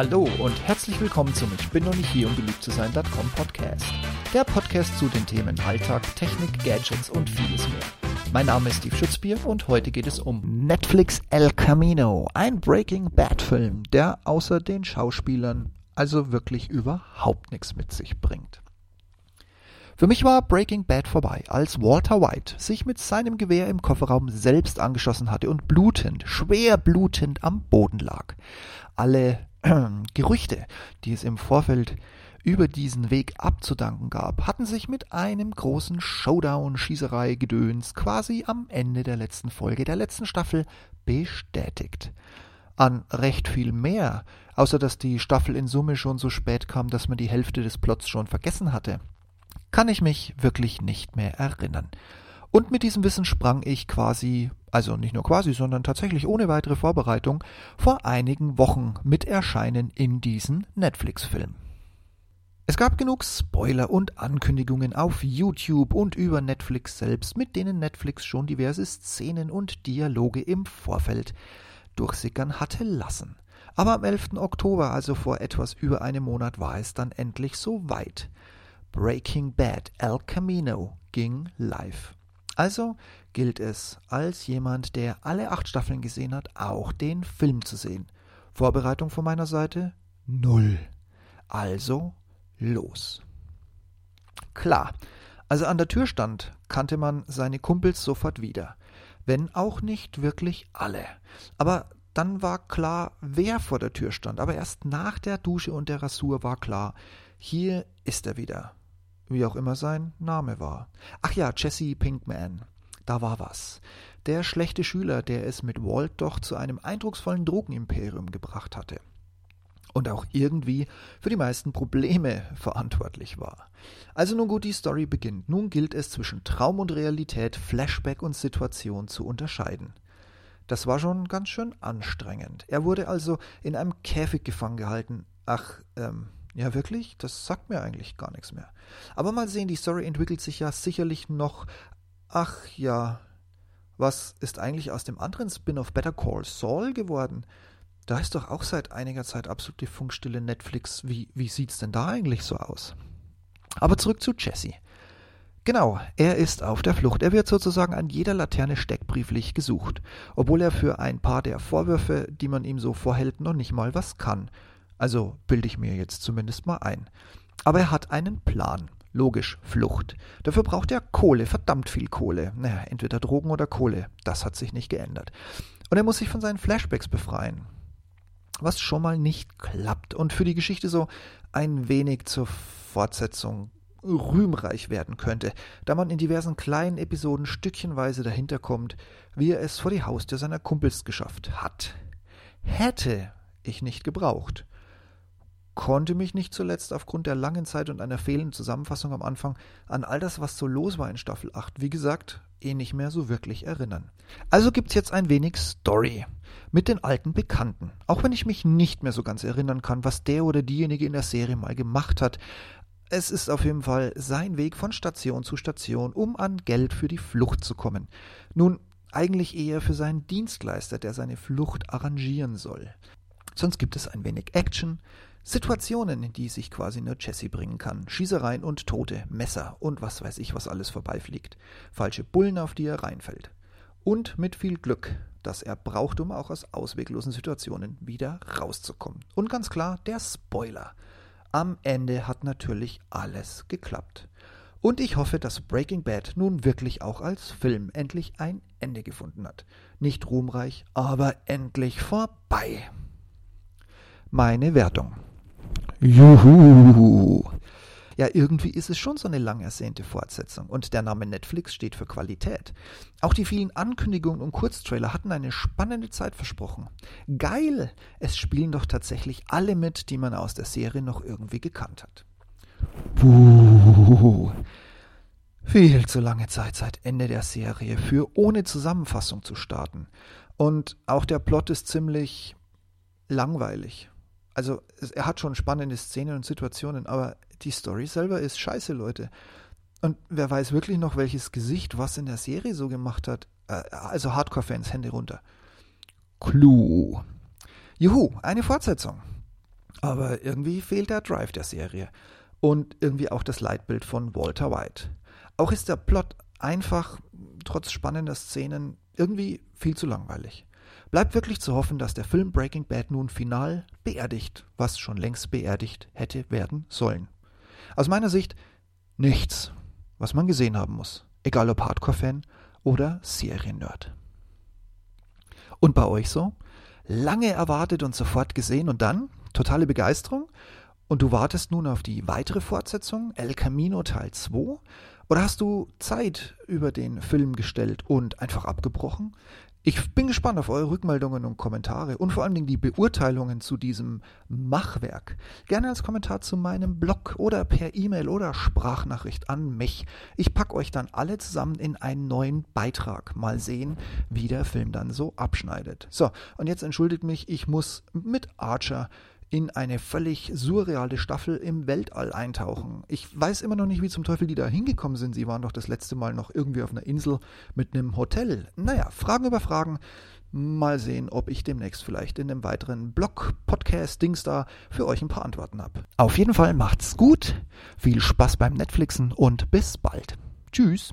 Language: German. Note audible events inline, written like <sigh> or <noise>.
Hallo und herzlich willkommen zum Ich bin noch nicht hier, um beliebt zu sein.com Podcast. Der Podcast zu den Themen Alltag, Technik, Gadgets und vieles mehr. Mein Name ist Steve Schutzbier und heute geht es um Netflix El Camino, ein Breaking Bad Film, der außer den Schauspielern also wirklich überhaupt nichts mit sich bringt. Für mich war Breaking Bad vorbei, als Walter White sich mit seinem Gewehr im Kofferraum selbst angeschossen hatte und blutend, schwer blutend am Boden lag. Alle <clears throat> Gerüchte, die es im Vorfeld über diesen Weg abzudanken gab, hatten sich mit einem großen Showdown-Schießerei-Gedöns quasi am Ende der letzten Folge der letzten Staffel bestätigt. An recht viel mehr, außer dass die Staffel in Summe schon so spät kam, dass man die Hälfte des Plots schon vergessen hatte, kann ich mich wirklich nicht mehr erinnern. Und mit diesem Wissen sprang ich quasi, also nicht nur quasi, sondern tatsächlich ohne weitere Vorbereitung, vor einigen Wochen mit Erscheinen in diesen Netflix-Film. Es gab genug Spoiler und Ankündigungen auf YouTube und über Netflix selbst, mit denen Netflix schon diverse Szenen und Dialoge im Vorfeld durchsickern hatte lassen. Aber am 11. Oktober, also vor etwas über einem Monat, war es dann endlich so weit. Breaking Bad El Camino ging live. Also gilt es, als jemand, der alle acht Staffeln gesehen hat, auch den Film zu sehen. Vorbereitung von meiner Seite? Null. Also los. Klar, als er an der Tür stand, kannte man seine Kumpels sofort wieder. Wenn auch nicht wirklich alle. Aber dann war klar, wer vor der Tür stand. Aber erst nach der Dusche und der Rasur war klar, hier ist er wieder wie auch immer sein Name war. Ach ja, Jesse Pinkman. Da war was. Der schlechte Schüler, der es mit Walt doch zu einem eindrucksvollen Drogenimperium gebracht hatte. Und auch irgendwie für die meisten Probleme verantwortlich war. Also nun gut, die Story beginnt. Nun gilt es zwischen Traum und Realität, Flashback und Situation zu unterscheiden. Das war schon ganz schön anstrengend. Er wurde also in einem Käfig gefangen gehalten. Ach, ähm, ja, wirklich? Das sagt mir eigentlich gar nichts mehr. Aber mal sehen, die Story entwickelt sich ja sicherlich noch. Ach ja, was ist eigentlich aus dem anderen Spin-off Better Call Saul geworden? Da ist doch auch seit einiger Zeit absolute Funkstille Netflix. Wie, wie sieht's denn da eigentlich so aus? Aber zurück zu Jesse. Genau, er ist auf der Flucht. Er wird sozusagen an jeder Laterne steckbrieflich gesucht, obwohl er für ein paar der Vorwürfe, die man ihm so vorhält, noch nicht mal was kann. Also bilde ich mir jetzt zumindest mal ein. Aber er hat einen Plan. Logisch, Flucht. Dafür braucht er Kohle, verdammt viel Kohle. Naja, entweder Drogen oder Kohle. Das hat sich nicht geändert. Und er muss sich von seinen Flashbacks befreien. Was schon mal nicht klappt und für die Geschichte so ein wenig zur Fortsetzung rühmreich werden könnte, da man in diversen kleinen Episoden stückchenweise dahinter kommt, wie er es vor die Haustür seiner Kumpels geschafft hat. Hätte ich nicht gebraucht konnte mich nicht zuletzt aufgrund der langen Zeit und einer fehlenden Zusammenfassung am Anfang an all das, was so los war in Staffel 8, wie gesagt, eh nicht mehr so wirklich erinnern. Also gibt's jetzt ein wenig Story mit den alten Bekannten. Auch wenn ich mich nicht mehr so ganz erinnern kann, was der oder diejenige in der Serie mal gemacht hat. Es ist auf jeden Fall sein Weg von Station zu Station, um an Geld für die Flucht zu kommen. Nun, eigentlich eher für seinen Dienstleister, der seine Flucht arrangieren soll. Sonst gibt es ein wenig Action, Situationen, in die sich quasi nur Jesse bringen kann. Schießereien und Tote, Messer und was weiß ich, was alles vorbeifliegt. Falsche Bullen, auf die er reinfällt. Und mit viel Glück, das er braucht, um auch aus ausweglosen Situationen wieder rauszukommen. Und ganz klar, der Spoiler. Am Ende hat natürlich alles geklappt. Und ich hoffe, dass Breaking Bad nun wirklich auch als Film endlich ein Ende gefunden hat. Nicht ruhmreich, aber endlich vorbei. Meine Wertung. Juhu. Ja, irgendwie ist es schon so eine lang ersehnte Fortsetzung und der Name Netflix steht für Qualität. Auch die vielen Ankündigungen und Kurztrailer hatten eine spannende Zeit versprochen. Geil! Es spielen doch tatsächlich alle mit, die man aus der Serie noch irgendwie gekannt hat. Puh. Viel zu lange Zeit seit Ende der Serie für ohne Zusammenfassung zu starten. Und auch der Plot ist ziemlich langweilig also er hat schon spannende Szenen und Situationen, aber die Story selber ist scheiße, Leute. Und wer weiß wirklich noch, welches Gesicht was in der Serie so gemacht hat. Äh, also Hardcore-Fans, Hände runter. Clue. Juhu, eine Fortsetzung. Aber irgendwie fehlt der Drive der Serie. Und irgendwie auch das Leitbild von Walter White. Auch ist der Plot einfach, trotz spannender Szenen, irgendwie viel zu langweilig. Bleibt wirklich zu hoffen, dass der Film Breaking Bad nun final beerdigt, was schon längst beerdigt hätte werden sollen. Aus meiner Sicht nichts, was man gesehen haben muss, egal ob Hardcore-Fan oder Seriennerd. Und bei euch so? Lange erwartet und sofort gesehen und dann totale Begeisterung? Und du wartest nun auf die weitere Fortsetzung, El Camino Teil 2? Oder hast du Zeit über den Film gestellt und einfach abgebrochen? Ich bin gespannt auf eure Rückmeldungen und Kommentare und vor allen Dingen die Beurteilungen zu diesem Machwerk. Gerne als Kommentar zu meinem Blog oder per E-Mail oder Sprachnachricht an mich. Ich packe euch dann alle zusammen in einen neuen Beitrag. Mal sehen, wie der Film dann so abschneidet. So, und jetzt entschuldigt mich, ich muss mit Archer in eine völlig surreale Staffel im Weltall eintauchen. Ich weiß immer noch nicht, wie zum Teufel die da hingekommen sind. Sie waren doch das letzte Mal noch irgendwie auf einer Insel mit einem Hotel. Naja, Fragen über Fragen. Mal sehen, ob ich demnächst vielleicht in einem weiteren Blog-Podcast-Dings da für euch ein paar Antworten habe. Auf jeden Fall macht's gut, viel Spaß beim Netflixen und bis bald. Tschüss.